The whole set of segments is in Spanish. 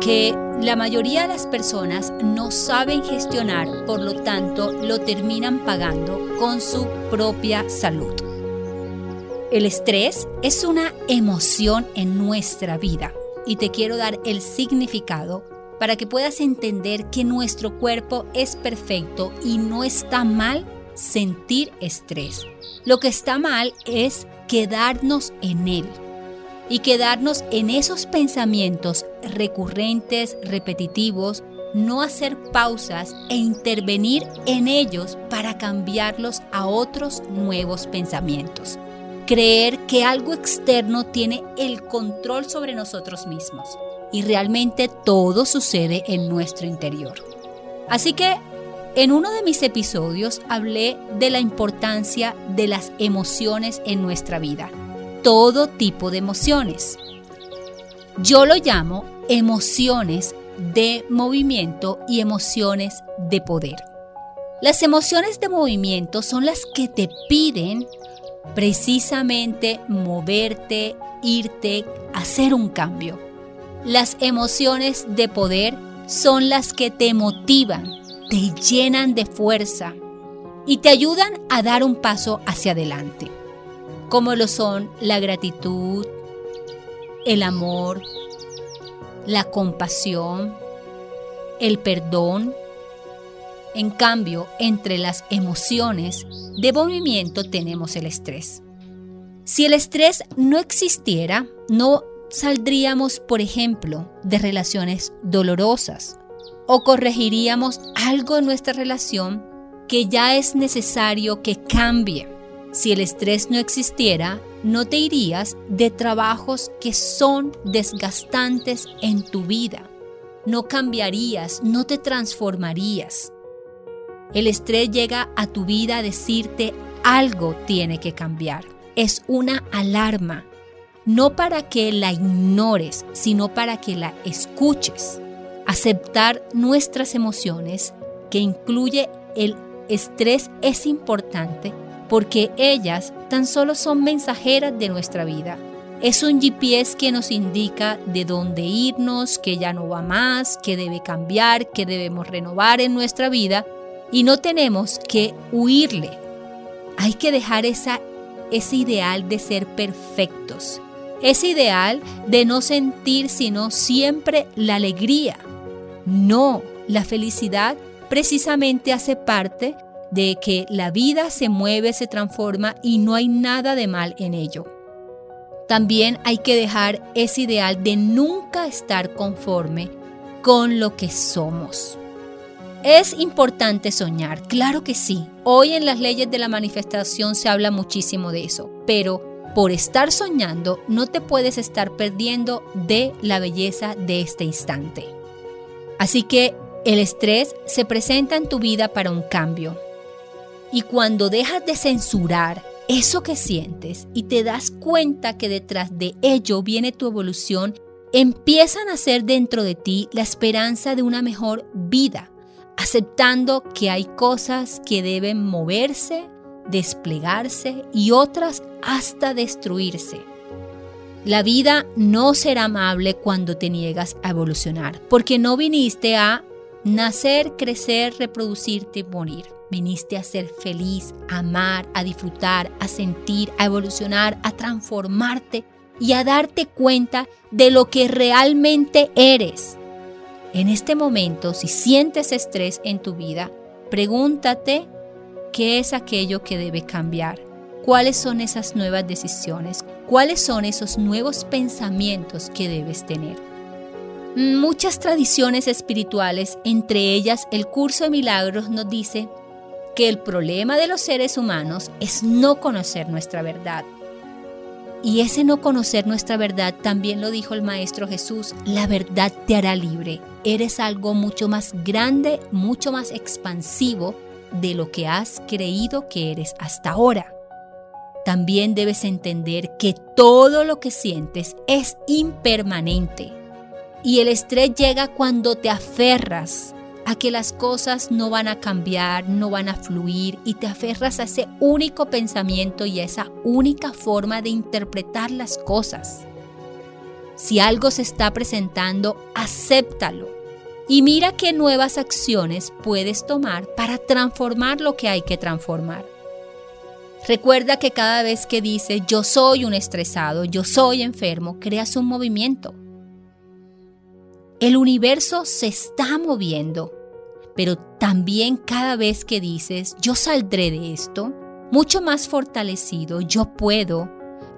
que la mayoría de las personas no saben gestionar, por lo tanto lo terminan pagando con su propia salud. El estrés es una emoción en nuestra vida y te quiero dar el significado para que puedas entender que nuestro cuerpo es perfecto y no está mal sentir estrés. Lo que está mal es quedarnos en él y quedarnos en esos pensamientos recurrentes, repetitivos, no hacer pausas e intervenir en ellos para cambiarlos a otros nuevos pensamientos. Creer que algo externo tiene el control sobre nosotros mismos y realmente todo sucede en nuestro interior. Así que en uno de mis episodios hablé de la importancia de las emociones en nuestra vida todo tipo de emociones. Yo lo llamo emociones de movimiento y emociones de poder. Las emociones de movimiento son las que te piden precisamente moverte, irte, hacer un cambio. Las emociones de poder son las que te motivan, te llenan de fuerza y te ayudan a dar un paso hacia adelante como lo son la gratitud, el amor, la compasión, el perdón. En cambio, entre las emociones de movimiento tenemos el estrés. Si el estrés no existiera, no saldríamos, por ejemplo, de relaciones dolorosas o corregiríamos algo en nuestra relación que ya es necesario que cambie. Si el estrés no existiera, no te irías de trabajos que son desgastantes en tu vida. No cambiarías, no te transformarías. El estrés llega a tu vida a decirte algo tiene que cambiar. Es una alarma, no para que la ignores, sino para que la escuches. Aceptar nuestras emociones, que incluye el estrés, es importante porque ellas tan solo son mensajeras de nuestra vida. Es un GPS que nos indica de dónde irnos, que ya no va más, que debe cambiar, que debemos renovar en nuestra vida y no tenemos que huirle. Hay que dejar esa, ese ideal de ser perfectos, ese ideal de no sentir sino siempre la alegría. No, la felicidad precisamente hace parte de que la vida se mueve, se transforma y no hay nada de mal en ello. También hay que dejar ese ideal de nunca estar conforme con lo que somos. Es importante soñar, claro que sí. Hoy en las leyes de la manifestación se habla muchísimo de eso, pero por estar soñando no te puedes estar perdiendo de la belleza de este instante. Así que el estrés se presenta en tu vida para un cambio. Y cuando dejas de censurar eso que sientes y te das cuenta que detrás de ello viene tu evolución, empieza a nacer dentro de ti la esperanza de una mejor vida, aceptando que hay cosas que deben moverse, desplegarse y otras hasta destruirse. La vida no será amable cuando te niegas a evolucionar, porque no viniste a nacer, crecer, reproducirte morir. Viniste a ser feliz, a amar, a disfrutar, a sentir, a evolucionar, a transformarte y a darte cuenta de lo que realmente eres. En este momento, si sientes estrés en tu vida, pregúntate qué es aquello que debe cambiar, cuáles son esas nuevas decisiones, cuáles son esos nuevos pensamientos que debes tener. Muchas tradiciones espirituales, entre ellas el curso de milagros, nos dice que el problema de los seres humanos es no conocer nuestra verdad. Y ese no conocer nuestra verdad también lo dijo el Maestro Jesús, la verdad te hará libre. Eres algo mucho más grande, mucho más expansivo de lo que has creído que eres hasta ahora. También debes entender que todo lo que sientes es impermanente. Y el estrés llega cuando te aferras a que las cosas no van a cambiar, no van a fluir y te aferras a ese único pensamiento y a esa única forma de interpretar las cosas. Si algo se está presentando, acéptalo y mira qué nuevas acciones puedes tomar para transformar lo que hay que transformar. Recuerda que cada vez que dices yo soy un estresado, yo soy enfermo, creas un movimiento. El universo se está moviendo pero también cada vez que dices, yo saldré de esto, mucho más fortalecido, yo puedo,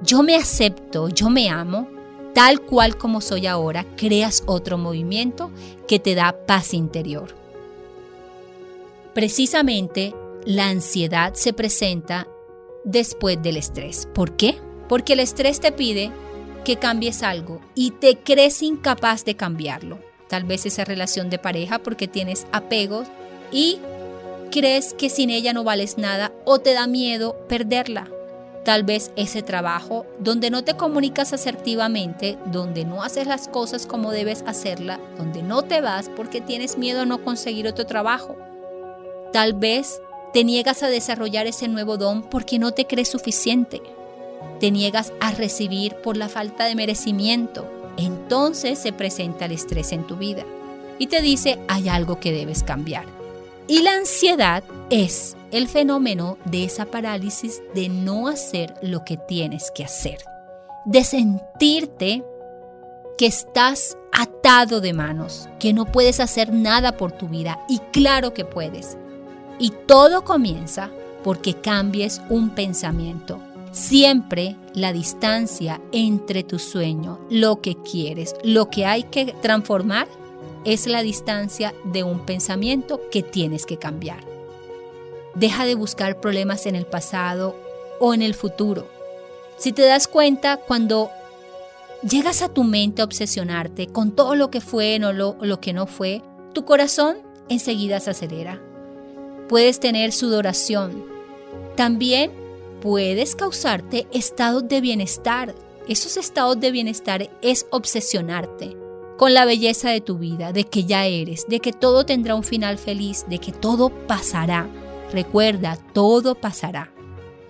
yo me acepto, yo me amo, tal cual como soy ahora, creas otro movimiento que te da paz interior. Precisamente la ansiedad se presenta después del estrés. ¿Por qué? Porque el estrés te pide que cambies algo y te crees incapaz de cambiarlo tal vez esa relación de pareja porque tienes apegos y crees que sin ella no vales nada o te da miedo perderla. Tal vez ese trabajo donde no te comunicas asertivamente, donde no haces las cosas como debes hacerla, donde no te vas porque tienes miedo a no conseguir otro trabajo. Tal vez te niegas a desarrollar ese nuevo don porque no te crees suficiente. Te niegas a recibir por la falta de merecimiento entonces se presenta el estrés en tu vida y te dice hay algo que debes cambiar. Y la ansiedad es el fenómeno de esa parálisis de no hacer lo que tienes que hacer, de sentirte que estás atado de manos, que no puedes hacer nada por tu vida y claro que puedes. Y todo comienza porque cambies un pensamiento, Siempre la distancia entre tu sueño, lo que quieres, lo que hay que transformar, es la distancia de un pensamiento que tienes que cambiar. Deja de buscar problemas en el pasado o en el futuro. Si te das cuenta, cuando llegas a tu mente a obsesionarte con todo lo que fue o lo, que no fue, tu corazón enseguida se acelera. Puedes tener sudoración. También puedes causarte estados de bienestar. Esos estados de bienestar es obsesionarte con la belleza de tu vida, de que ya eres, de que todo tendrá un final feliz, de que todo pasará. Recuerda, todo pasará.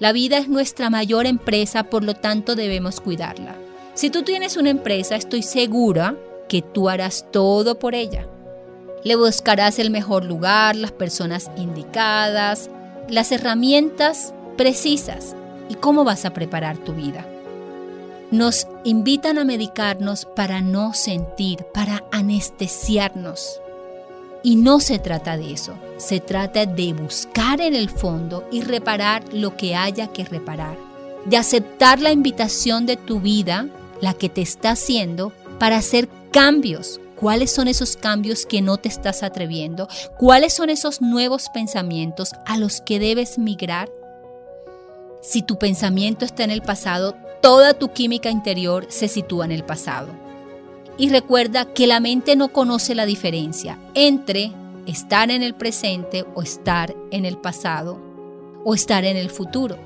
La vida es nuestra mayor empresa, por lo tanto debemos cuidarla. Si tú tienes una empresa, estoy segura que tú harás todo por ella. Le buscarás el mejor lugar, las personas indicadas, las herramientas precisas y cómo vas a preparar tu vida. Nos invitan a medicarnos para no sentir, para anestesiarnos. Y no se trata de eso, se trata de buscar en el fondo y reparar lo que haya que reparar, de aceptar la invitación de tu vida, la que te está haciendo, para hacer cambios cuáles son esos cambios que no te estás atreviendo, cuáles son esos nuevos pensamientos a los que debes migrar. Si tu pensamiento está en el pasado, toda tu química interior se sitúa en el pasado. Y recuerda que la mente no conoce la diferencia entre estar en el presente o estar en el pasado o estar en el futuro.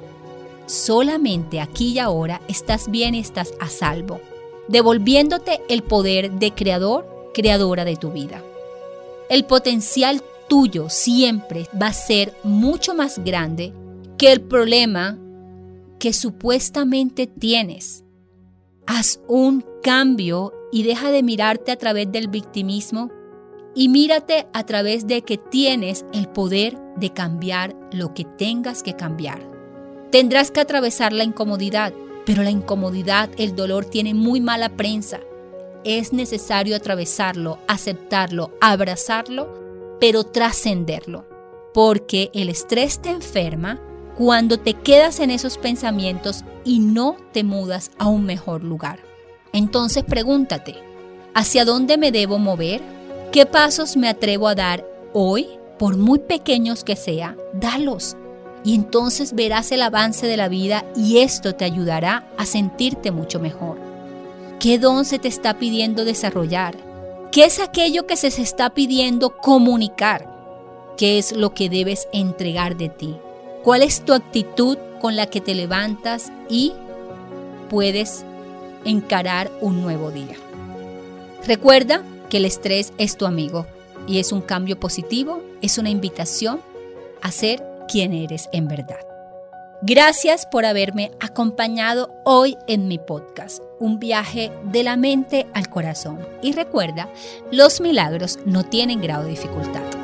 Solamente aquí y ahora estás bien y estás a salvo, devolviéndote el poder de creador, creadora de tu vida. El potencial tuyo siempre va a ser mucho más grande que el problema que supuestamente tienes. Haz un cambio y deja de mirarte a través del victimismo y mírate a través de que tienes el poder de cambiar lo que tengas que cambiar. Tendrás que atravesar la incomodidad, pero la incomodidad, el dolor tiene muy mala prensa. Es necesario atravesarlo, aceptarlo, abrazarlo, pero trascenderlo, porque el estrés te enferma cuando te quedas en esos pensamientos y no te mudas a un mejor lugar. Entonces pregúntate, ¿hacia dónde me debo mover? ¿Qué pasos me atrevo a dar hoy? Por muy pequeños que sea, dalos. Y entonces verás el avance de la vida y esto te ayudará a sentirte mucho mejor. ¿Qué don se te está pidiendo desarrollar? ¿Qué es aquello que se está pidiendo comunicar? ¿Qué es lo que debes entregar de ti? ¿Cuál es tu actitud con la que te levantas y puedes encarar un nuevo día? Recuerda que el estrés es tu amigo y es un cambio positivo, es una invitación a ser quien eres en verdad. Gracias por haberme acompañado hoy en mi podcast, un viaje de la mente al corazón. Y recuerda, los milagros no tienen grado de dificultad.